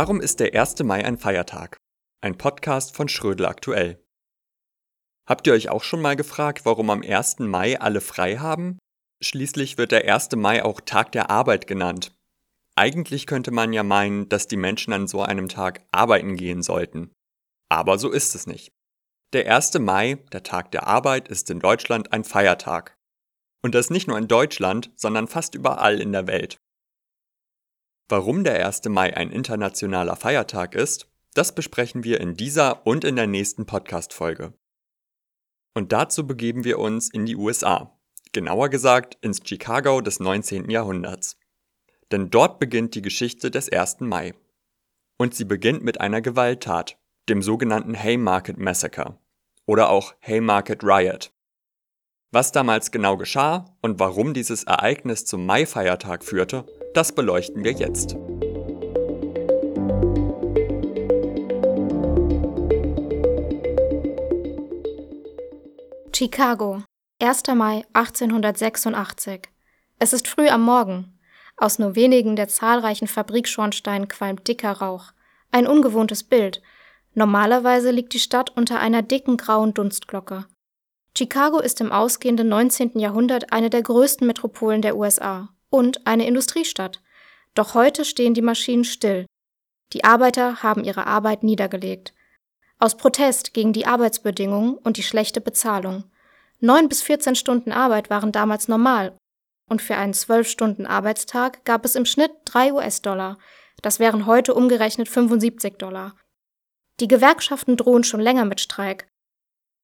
Warum ist der 1. Mai ein Feiertag? Ein Podcast von Schrödel aktuell. Habt ihr euch auch schon mal gefragt, warum am 1. Mai alle frei haben? Schließlich wird der 1. Mai auch Tag der Arbeit genannt. Eigentlich könnte man ja meinen, dass die Menschen an so einem Tag arbeiten gehen sollten. Aber so ist es nicht. Der 1. Mai, der Tag der Arbeit, ist in Deutschland ein Feiertag. Und das nicht nur in Deutschland, sondern fast überall in der Welt. Warum der 1. Mai ein internationaler Feiertag ist, das besprechen wir in dieser und in der nächsten Podcast-Folge. Und dazu begeben wir uns in die USA, genauer gesagt ins Chicago des 19. Jahrhunderts. Denn dort beginnt die Geschichte des 1. Mai. Und sie beginnt mit einer Gewalttat, dem sogenannten Haymarket Massacre oder auch Haymarket Riot. Was damals genau geschah und warum dieses Ereignis zum Mai-Feiertag führte, das beleuchten wir jetzt. Chicago, 1. Mai 1886. Es ist früh am Morgen. Aus nur wenigen der zahlreichen Fabrikschornsteinen qualmt dicker Rauch. Ein ungewohntes Bild. Normalerweise liegt die Stadt unter einer dicken grauen Dunstglocke. Chicago ist im ausgehenden 19. Jahrhundert eine der größten Metropolen der USA und eine Industriestadt. Doch heute stehen die Maschinen still. Die Arbeiter haben ihre Arbeit niedergelegt. Aus Protest gegen die Arbeitsbedingungen und die schlechte Bezahlung. Neun bis 14 Stunden Arbeit waren damals normal und für einen zwölf Stunden Arbeitstag gab es im Schnitt drei US-Dollar. Das wären heute umgerechnet 75 Dollar. Die Gewerkschaften drohen schon länger mit Streik.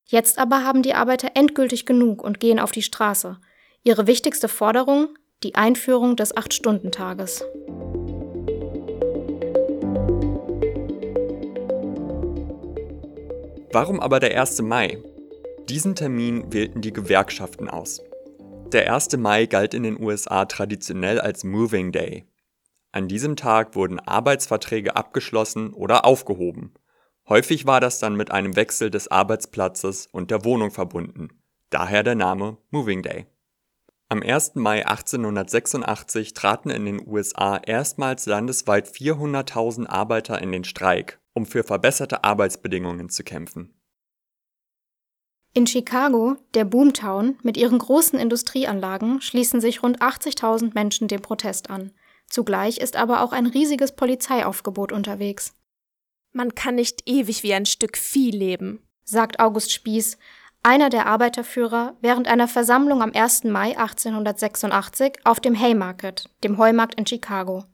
Jetzt aber haben die Arbeiter endgültig genug und gehen auf die Straße. Ihre wichtigste Forderung die Einführung des Acht-Stunden-Tages. Warum aber der 1. Mai? Diesen Termin wählten die Gewerkschaften aus. Der 1. Mai galt in den USA traditionell als Moving Day. An diesem Tag wurden Arbeitsverträge abgeschlossen oder aufgehoben. Häufig war das dann mit einem Wechsel des Arbeitsplatzes und der Wohnung verbunden. Daher der Name Moving Day. Am 1. Mai 1886 traten in den USA erstmals landesweit 400.000 Arbeiter in den Streik, um für verbesserte Arbeitsbedingungen zu kämpfen. In Chicago, der Boomtown, mit ihren großen Industrieanlagen schließen sich rund 80.000 Menschen dem Protest an. Zugleich ist aber auch ein riesiges Polizeiaufgebot unterwegs. Man kann nicht ewig wie ein Stück Vieh leben, sagt August Spieß, einer der Arbeiterführer, während einer Versammlung am 1. Mai 1886 auf dem Haymarket, dem Heumarkt in Chicago,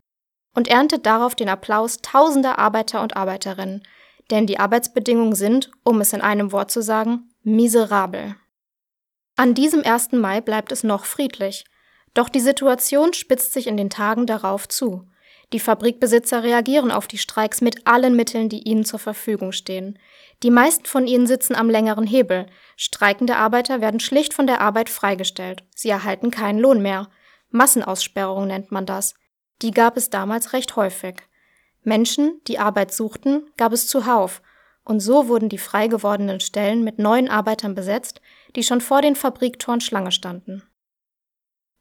und erntet darauf den Applaus tausender Arbeiter und Arbeiterinnen, denn die Arbeitsbedingungen sind, um es in einem Wort zu sagen, miserabel. An diesem 1. Mai bleibt es noch friedlich, doch die Situation spitzt sich in den Tagen darauf zu. Die Fabrikbesitzer reagieren auf die Streiks mit allen Mitteln, die ihnen zur Verfügung stehen. Die meisten von ihnen sitzen am längeren Hebel. Streikende Arbeiter werden schlicht von der Arbeit freigestellt. Sie erhalten keinen Lohn mehr. Massenaussperrung nennt man das. Die gab es damals recht häufig. Menschen, die Arbeit suchten, gab es zuhauf. Und so wurden die frei gewordenen Stellen mit neuen Arbeitern besetzt, die schon vor den Fabriktoren Schlange standen.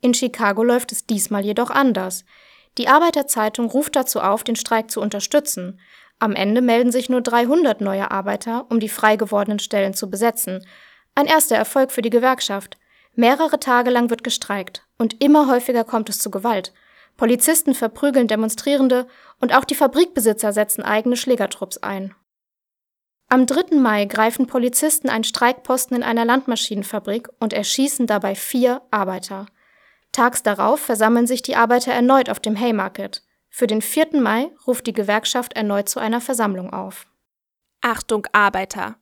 In Chicago läuft es diesmal jedoch anders. Die Arbeiterzeitung ruft dazu auf, den Streik zu unterstützen, am Ende melden sich nur 300 neue Arbeiter, um die frei gewordenen Stellen zu besetzen. Ein erster Erfolg für die Gewerkschaft. Mehrere Tage lang wird gestreikt und immer häufiger kommt es zu Gewalt. Polizisten verprügeln Demonstrierende und auch die Fabrikbesitzer setzen eigene Schlägertrupps ein. Am 3. Mai greifen Polizisten einen Streikposten in einer Landmaschinenfabrik und erschießen dabei vier Arbeiter. Tags darauf versammeln sich die Arbeiter erneut auf dem Haymarket. Für den 4. Mai ruft die Gewerkschaft erneut zu einer Versammlung auf. Achtung, Arbeiter!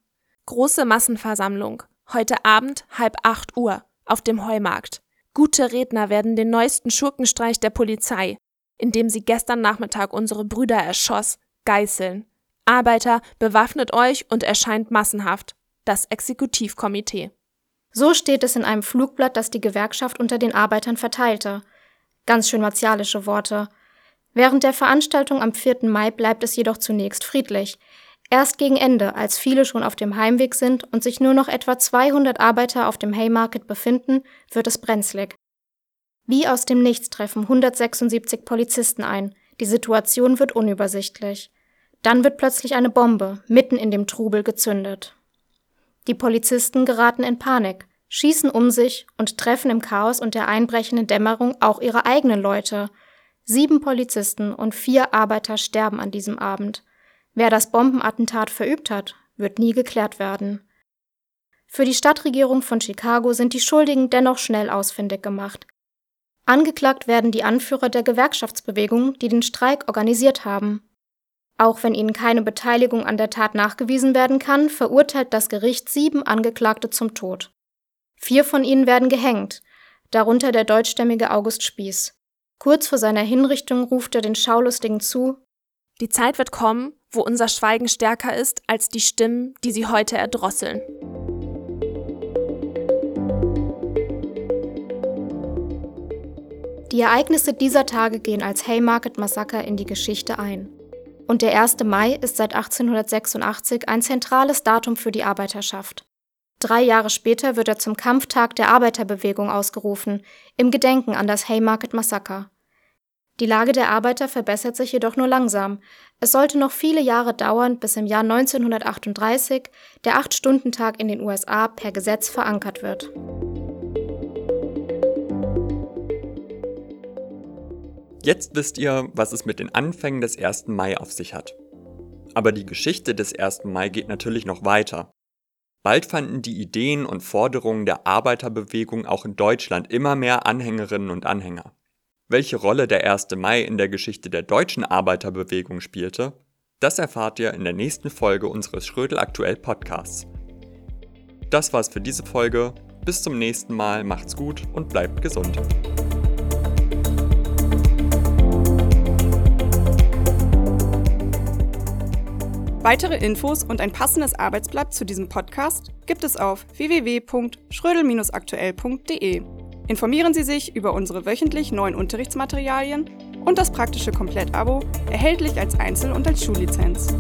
Große Massenversammlung. Heute Abend halb acht Uhr auf dem Heumarkt. Gute Redner werden den neuesten Schurkenstreich der Polizei, in dem sie gestern Nachmittag unsere Brüder erschoss, geißeln. Arbeiter, bewaffnet euch und erscheint massenhaft. Das Exekutivkomitee. So steht es in einem Flugblatt, das die Gewerkschaft unter den Arbeitern verteilte. Ganz schön martialische Worte. Während der Veranstaltung am 4. Mai bleibt es jedoch zunächst friedlich. Erst gegen Ende, als viele schon auf dem Heimweg sind und sich nur noch etwa 200 Arbeiter auf dem Haymarket befinden, wird es brenzlig. Wie aus dem Nichts treffen 176 Polizisten ein, Die Situation wird unübersichtlich. Dann wird plötzlich eine Bombe mitten in dem Trubel gezündet. Die Polizisten geraten in Panik, schießen um sich und treffen im Chaos und der einbrechenden Dämmerung auch ihre eigenen Leute. Sieben Polizisten und vier Arbeiter sterben an diesem Abend. Wer das Bombenattentat verübt hat, wird nie geklärt werden. Für die Stadtregierung von Chicago sind die Schuldigen dennoch schnell ausfindig gemacht. Angeklagt werden die Anführer der Gewerkschaftsbewegung, die den Streik organisiert haben. Auch wenn ihnen keine Beteiligung an der Tat nachgewiesen werden kann, verurteilt das Gericht sieben Angeklagte zum Tod. Vier von ihnen werden gehängt, darunter der deutschstämmige August Spieß. Kurz vor seiner Hinrichtung ruft er den Schaulustigen zu Die Zeit wird kommen, wo unser Schweigen stärker ist als die Stimmen, die sie heute erdrosseln. Die Ereignisse dieser Tage gehen als Haymarket Massaker in die Geschichte ein. Und der 1. Mai ist seit 1886 ein zentrales Datum für die Arbeiterschaft. Drei Jahre später wird er zum Kampftag der Arbeiterbewegung ausgerufen, im Gedenken an das Haymarket Massaker. Die Lage der Arbeiter verbessert sich jedoch nur langsam. Es sollte noch viele Jahre dauern, bis im Jahr 1938 der Acht-Stunden-Tag in den USA per Gesetz verankert wird. Jetzt wisst ihr, was es mit den Anfängen des 1. Mai auf sich hat. Aber die Geschichte des 1. Mai geht natürlich noch weiter. Bald fanden die Ideen und Forderungen der Arbeiterbewegung auch in Deutschland immer mehr Anhängerinnen und Anhänger. Welche Rolle der 1. Mai in der Geschichte der deutschen Arbeiterbewegung spielte, das erfahrt ihr in der nächsten Folge unseres Schrödel Aktuell Podcasts. Das war's für diese Folge. Bis zum nächsten Mal, macht's gut und bleibt gesund. Weitere Infos und ein passendes Arbeitsblatt zu diesem Podcast gibt es auf www.schrödel-aktuell.de. Informieren Sie sich über unsere wöchentlich neuen Unterrichtsmaterialien und das praktische Komplettabo, erhältlich als Einzel- und als Schullizenz.